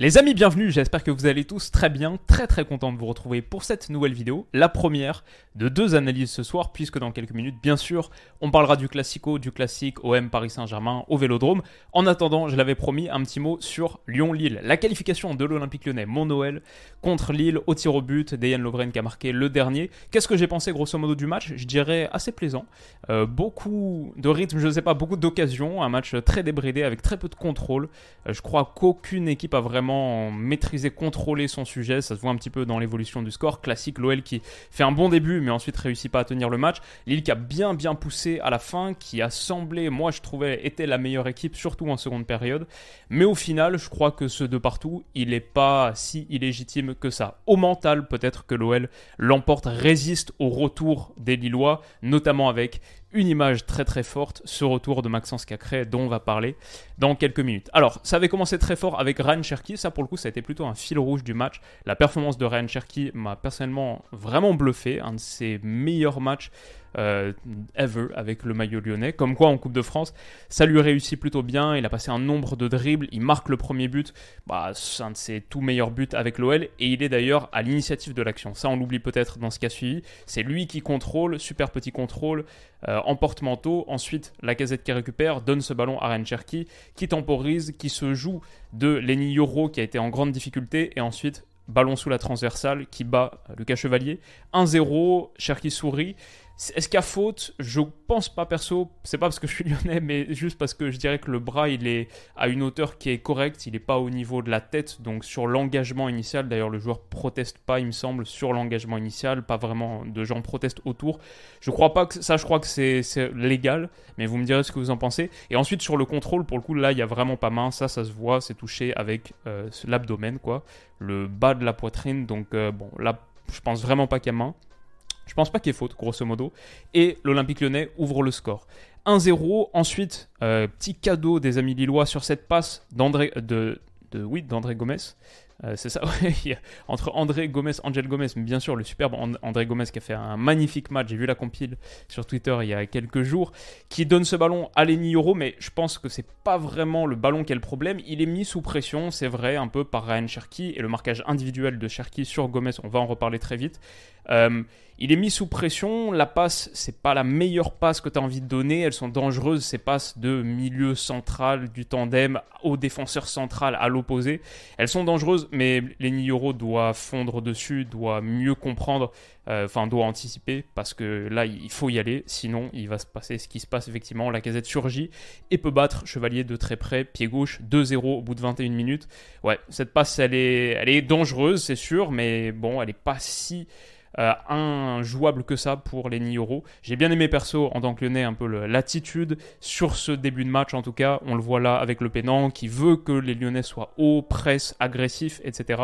Les amis, bienvenue, j'espère que vous allez tous très bien, très très content de vous retrouver pour cette nouvelle vidéo, la première de deux analyses ce soir, puisque dans quelques minutes, bien sûr, on parlera du classico, du classique OM Paris Saint-Germain au Vélodrome. En attendant, je l'avais promis, un petit mot sur Lyon-Lille. La qualification de l'Olympique lyonnais, mon Noël, contre Lille, au tir au but, Dayan Lovren qui a marqué le dernier. Qu'est-ce que j'ai pensé grosso modo du match? Je dirais assez plaisant. Euh, beaucoup de rythme, je ne sais pas, beaucoup d'occasions, un match très débridé avec très peu de contrôle. Euh, je crois qu'aucune équipe a vraiment maîtrisé, contrôlé son sujet. Ça se voit un petit peu dans l'évolution du score. Classique, l'OL qui fait un bon début, mais ensuite réussit pas à tenir le match. Lille qui a bien bien poussé à la fin, qui a semblé, moi je trouvais, était la meilleure équipe, surtout en seconde période. Mais au final, je crois que ce de partout, il n'est pas si illégitime que ça. Au mental, peut-être que l'OL l'emporte, résiste au retour des Lillois, notamment avec une image très très forte, ce retour de Maxence Cacré dont on va parler dans quelques minutes. Alors, ça avait commencé très fort avec Ryan Cherky, ça pour le coup ça a été plutôt un fil rouge du match. La performance de Ryan Cherky m'a personnellement vraiment bluffé, un de ses meilleurs matchs euh, ever avec le maillot lyonnais. Comme quoi en Coupe de France, ça lui réussit plutôt bien. Il a passé un nombre de dribbles, il marque le premier but. Bah, c'est un de ses tout meilleurs buts avec l'OL et il est d'ailleurs à l'initiative de l'action. Ça, on l'oublie peut-être dans ce cas suivi. C'est lui qui contrôle, super petit contrôle, euh, en porte-manteau. Ensuite, la casette qui récupère donne ce ballon à Ryan Cherky qui temporise, qui se joue de Lenny Yoro qui a été en grande difficulté et ensuite ballon sous la transversale qui bat Lucas Chevalier. 1-0, Cherky sourit. Est-ce a faute Je pense pas perso. C'est pas parce que je suis lyonnais, mais juste parce que je dirais que le bras il est à une hauteur qui est correcte. Il n'est pas au niveau de la tête. Donc sur l'engagement initial, d'ailleurs le joueur proteste pas, il me semble, sur l'engagement initial. Pas vraiment de gens protestent autour. Je crois pas que ça. Je crois que c'est légal. Mais vous me direz ce que vous en pensez. Et ensuite sur le contrôle, pour le coup là, il y a vraiment pas main. Ça, ça se voit. C'est touché avec euh, l'abdomen, quoi, le bas de la poitrine. Donc euh, bon, là, je pense vraiment pas qu'il y a main. Je pense pas qu'il y ait faute, grosso modo. Et l'Olympique lyonnais ouvre le score. 1-0. Ensuite, euh, petit cadeau des amis lillois sur cette passe d'André, de, de, oui, d'André Gomez. Euh, c'est ça, entre André Gomez, Angel Gomez, mais bien sûr le superbe André Gomez qui a fait un magnifique match, j'ai vu la compile sur Twitter il y a quelques jours, qui donne ce ballon à Lenny Yoro, mais je pense que c'est pas vraiment le ballon qui est le problème, il est mis sous pression, c'est vrai, un peu par Ryan Cherky, et le marquage individuel de Cherky sur Gomez, on va en reparler très vite. Euh, il est mis sous pression. La passe, c'est pas la meilleure passe que tu as envie de donner. Elles sont dangereuses, ces passes de milieu central du tandem au défenseur central à l'opposé. Elles sont dangereuses, mais Lenny Yoro doit fondre dessus, doit mieux comprendre, euh, enfin, doit anticiper parce que là, il faut y aller. Sinon, il va se passer ce qui se passe effectivement. La casette surgit et peut battre Chevalier de très près, pied gauche, 2-0 au bout de 21 minutes. Ouais, cette passe, elle est, elle est dangereuse, c'est sûr, mais bon, elle est pas si euh, injouable que ça pour les Nioro. J'ai bien aimé perso en tant que lyonnais un peu l'attitude sur ce début de match en tout cas. On le voit là avec le Pénant qui veut que les lyonnais soient haut, presse, agressifs, etc.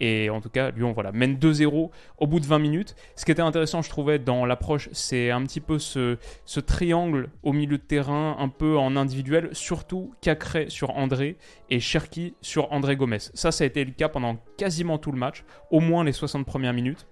Et en tout cas, Lyon voilà, mène 2-0 au bout de 20 minutes. Ce qui était intéressant, je trouvais, dans l'approche, c'est un petit peu ce, triangle au milieu de terrain, un peu en individuel, surtout Cacré sur André et Cherki sur André Gomez. Ça, ça a été le cas pendant quasiment tout le match, au moins les 60 premières minutes.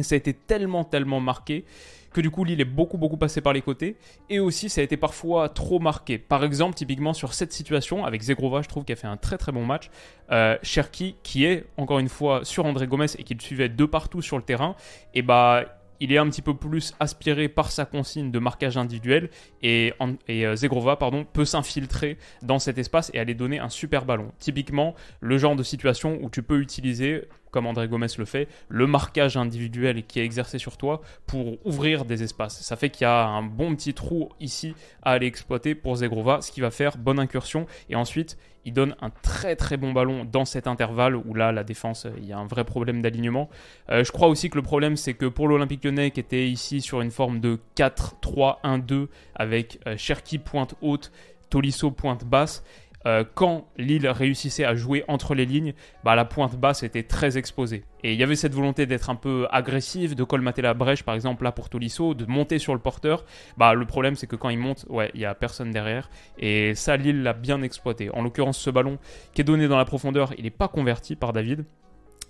Et ça a été tellement, tellement marqué que du coup Lille est beaucoup, beaucoup passé par les côtés. Et aussi, ça a été parfois trop marqué. Par exemple, typiquement sur cette situation, avec Zegrova, je trouve qu'il a fait un très, très bon match. Euh, Cherki, qui est encore une fois sur André Gomez et qui le suivait de partout sur le terrain, et bah il est un petit peu plus aspiré par sa consigne de marquage individuel et, et euh, Zegrova pardon, peut s'infiltrer dans cet espace et aller donner un super ballon. Typiquement, le genre de situation où tu peux utiliser comme André Gomez le fait, le marquage individuel qui est exercé sur toi pour ouvrir des espaces. Ça fait qu'il y a un bon petit trou ici à aller exploiter pour Zegrova, ce qui va faire bonne incursion. Et ensuite, il donne un très très bon ballon dans cet intervalle où là, la défense, il y a un vrai problème d'alignement. Euh, je crois aussi que le problème, c'est que pour l'Olympique lyonnais, qui était ici sur une forme de 4-3-1-2 avec euh, Cherki pointe haute, Tolisso pointe basse, euh, quand Lille réussissait à jouer entre les lignes, bah, la pointe basse était très exposée. Et il y avait cette volonté d'être un peu agressif, de colmater la brèche, par exemple, là pour Tolisso, de monter sur le porteur. Bah, le problème, c'est que quand il monte, ouais, il n'y a personne derrière. Et ça, Lille l'a bien exploité. En l'occurrence, ce ballon qui est donné dans la profondeur, il n'est pas converti par David.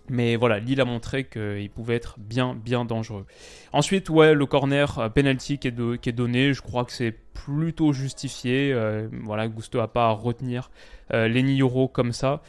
Mais voilà, Lille a montré qu'il pouvait être bien, bien dangereux. Ensuite, ouais, le corner euh, penalty qui est donné, je crois que c'est plutôt justifié. Euh, voilà, Gusto n'a pas à retenir euh, Lenny Euro comme ça.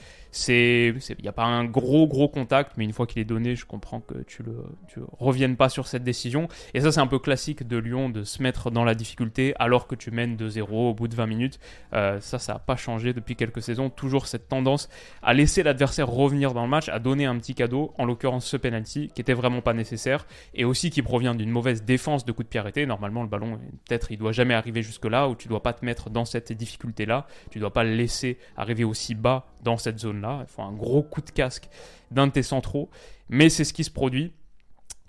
Il n'y a pas un gros gros contact mais une fois qu'il est donné je comprends que tu le tu reviennes pas sur cette décision. Et ça c'est un peu classique de Lyon de se mettre dans la difficulté alors que tu mènes 2-0 au bout de 20 minutes. Euh, ça ça n'a pas changé depuis quelques saisons. Toujours cette tendance à laisser l'adversaire revenir dans le match à donner un petit cadeau en l'occurrence ce penalty qui était vraiment pas nécessaire et aussi qui provient d'une mauvaise défense de coup de pied arrêté normalement le ballon peut-être il doit jamais arriver jusque là ou tu dois pas te mettre dans cette difficulté là tu dois pas le laisser arriver aussi bas dans cette zone là. Il faut un gros coup de casque d'un de tes centraux. Mais c'est ce qui se produit.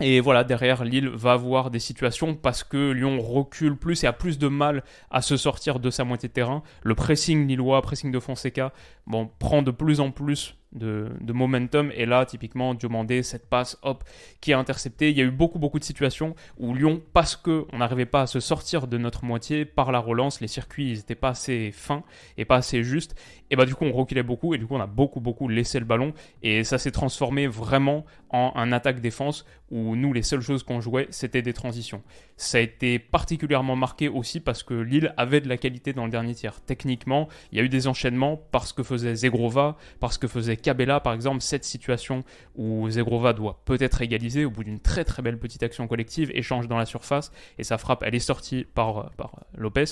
Et voilà, derrière, Lille va avoir des situations parce que Lyon recule plus et a plus de mal à se sortir de sa moitié de terrain. Le pressing lillois, pressing de Fonseca, bon, prend de plus en plus de, momentum. Et là, typiquement, Diomandé, cette passe, hop, qui est interceptée. Il y a eu beaucoup, beaucoup de situations où Lyon, parce qu'on n'arrivait pas à se sortir de notre moitié par la relance, les circuits, n'étaient pas assez fins et pas assez justes. Et bah, du coup, on reculait beaucoup et du coup, on a beaucoup, beaucoup laissé le ballon. Et ça s'est transformé vraiment en un attaque-défense où nous, les seules choses qu'on jouait, c'était des transitions. Ça a été particulièrement marqué aussi parce que Lille avait de la qualité dans le dernier tiers. Techniquement, il y a eu des enchaînements parce que faisait Zegrova, parce que faisait Cabella, par exemple, cette situation où Zegrova doit peut-être égaliser au bout d'une très très belle petite action collective, échange dans la surface, et sa frappe, elle est sortie par, par Lopez.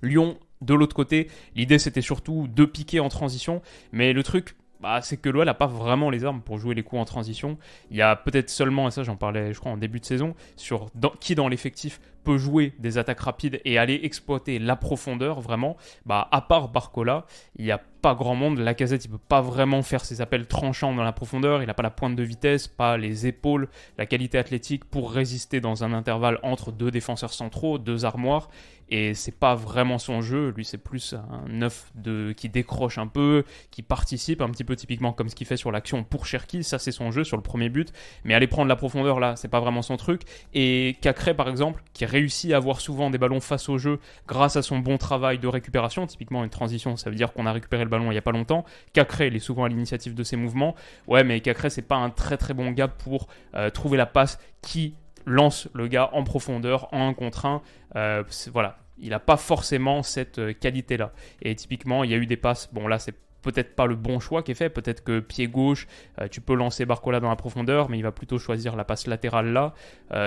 Lyon, de l'autre côté, l'idée c'était surtout de piquer en transition, mais le truc, bah, c'est que l'OL n'a pas vraiment les armes pour jouer les coups en transition. Il y a peut-être seulement, et ça j'en parlais je crois en début de saison, sur qui dans l'effectif peut jouer des attaques rapides et aller exploiter la profondeur vraiment. Bah, à part Barcola, il n'y a pas grand monde. La casette, il peut pas vraiment faire ses appels tranchants dans la profondeur. Il n'a pas la pointe de vitesse, pas les épaules, la qualité athlétique pour résister dans un intervalle entre deux défenseurs centraux, deux armoires. Et c'est pas vraiment son jeu. Lui, c'est plus un neuf de, qui décroche un peu, qui participe un petit peu typiquement comme ce qu'il fait sur l'action pour Cherki. Ça, c'est son jeu sur le premier but. Mais aller prendre la profondeur là, c'est pas vraiment son truc. Et Cacré, par exemple, qui à avoir souvent des ballons face au jeu grâce à son bon travail de récupération. Typiquement, une transition, ça veut dire qu'on a récupéré le ballon il n'y a pas longtemps. Cacré, il est souvent à l'initiative de ses mouvements. Ouais, mais Cacré, c'est pas un très très bon gars pour euh, trouver la passe qui lance le gars en profondeur, en un contre un. Euh, voilà, il n'a pas forcément cette euh, qualité-là. Et typiquement, il y a eu des passes. Bon, là, c'est peut-être pas le bon choix qui est fait. Peut-être que pied gauche, tu peux lancer Barcola dans la profondeur, mais il va plutôt choisir la passe latérale là.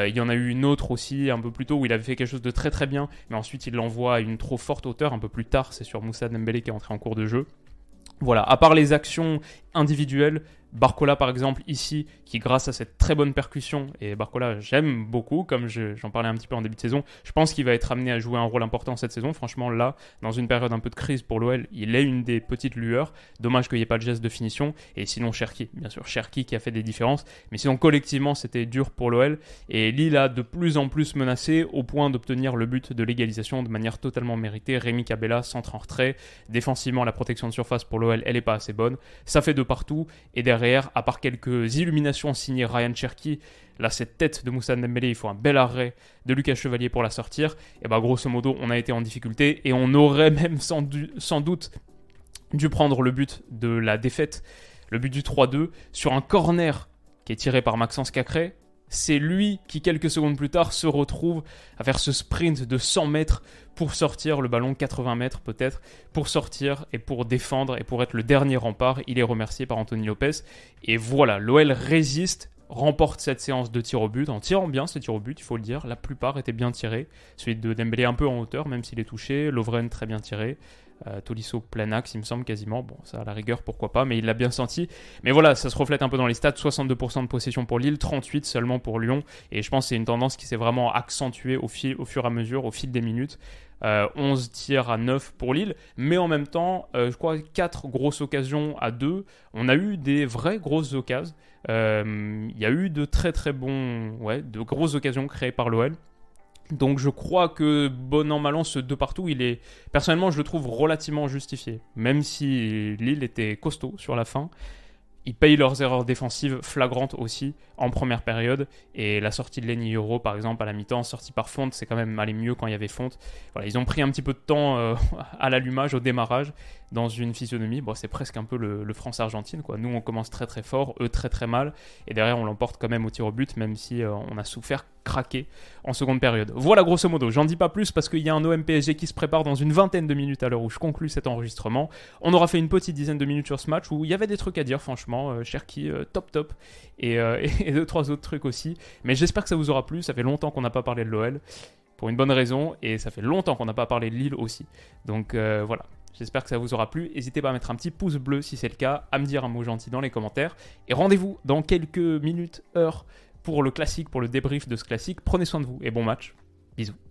il y en a eu une autre aussi un peu plus tôt où il avait fait quelque chose de très très bien, mais ensuite il l'envoie à une trop forte hauteur un peu plus tard. C'est sur Moussa Dembélé qui est entré en cours de jeu. Voilà, à part les actions individuelles, Barcola par exemple ici, qui grâce à cette très bonne percussion, et Barcola j'aime beaucoup, comme j'en parlais un petit peu en début de saison, je pense qu'il va être amené à jouer un rôle important cette saison. Franchement là, dans une période un peu de crise pour l'OL, il est une des petites lueurs. Dommage qu'il n'y ait pas de geste de finition. Et sinon Cherki, bien sûr Cherki qui a fait des différences. Mais sinon collectivement c'était dur pour l'OL. Et Lille a de plus en plus menacé au point d'obtenir le but de l'égalisation de manière totalement méritée. Rémi Cabella centre en retrait. Défensivement la protection de surface pour l'OL elle n'est pas assez bonne. Ça fait de partout. Et derrière à part quelques illuminations signées Ryan Cherky, là cette tête de Moussa Dembélé, il faut un bel arrêt de Lucas Chevalier pour la sortir. Et bah grosso modo, on a été en difficulté et on aurait même sans, sans doute dû prendre le but de la défaite, le but du 3-2 sur un corner qui est tiré par Maxence Cacré, c'est lui qui, quelques secondes plus tard, se retrouve à faire ce sprint de 100 mètres pour sortir le ballon, 80 mètres peut-être, pour sortir et pour défendre et pour être le dernier rempart. Il est remercié par Anthony Lopez. Et voilà, l'OL résiste, remporte cette séance de tir au but, en tirant bien ce tir au but, il faut le dire. La plupart étaient bien tirés. Celui de Dembélé un peu en hauteur, même s'il est touché. Lovren très bien tiré. Euh, Tolisso plein axe, il me semble quasiment. Bon, ça à la rigueur, pourquoi pas, mais il l'a bien senti. Mais voilà, ça se reflète un peu dans les stats 62% de possession pour Lille, 38 seulement pour Lyon. Et je pense que c'est une tendance qui s'est vraiment accentuée au, fil, au fur et à mesure, au fil des minutes. 11 euh, tirs à 9 pour Lille, mais en même temps, euh, je crois 4 grosses occasions à 2. On a eu des vraies grosses occasions. Il y a eu de très très bons, ouais, de grosses occasions créées par l'OL Donc je crois que bon an mal an ce deux partout, il est personnellement je le trouve relativement justifié, même si Lille était costaud sur la fin ils payent leurs erreurs défensives flagrantes aussi en première période. Et la sortie de Lenny Euro, par exemple, à la mi-temps, sortie par Fonte, c'est quand même allé mieux quand il y avait Fonte. Voilà, ils ont pris un petit peu de temps euh, à l'allumage, au démarrage, dans une physionomie. Bon, c'est presque un peu le, France-Argentine, quoi. Nous, on commence très très fort, eux très très mal. Et derrière, on l'emporte quand même au tir au but, même si euh, on a souffert craquer en seconde période. Voilà grosso modo, j'en dis pas plus parce qu'il y a un OM PSG qui se prépare dans une vingtaine de minutes à l'heure où je conclue cet enregistrement. On aura fait une petite dizaine de minutes sur ce match où il y avait des trucs à dire franchement, euh, Cherki euh, top top et, euh, et, deux trois autres trucs aussi. Mais j'espère que ça vous aura plu, ça fait longtemps qu'on n'a pas parlé de l'OL pour une bonne raison et ça fait longtemps qu'on n'a pas parlé de Lille aussi. Donc voilà, J'espère que ça vous aura plu. N'hésitez pas à mettre un petit pouce bleu si c'est le cas, à me dire un mot gentil dans les commentaires. Et rendez-vous dans quelques minutes, heures pour le classique, pour le débrief de ce classique. Prenez soin de vous et bon match. Bisous.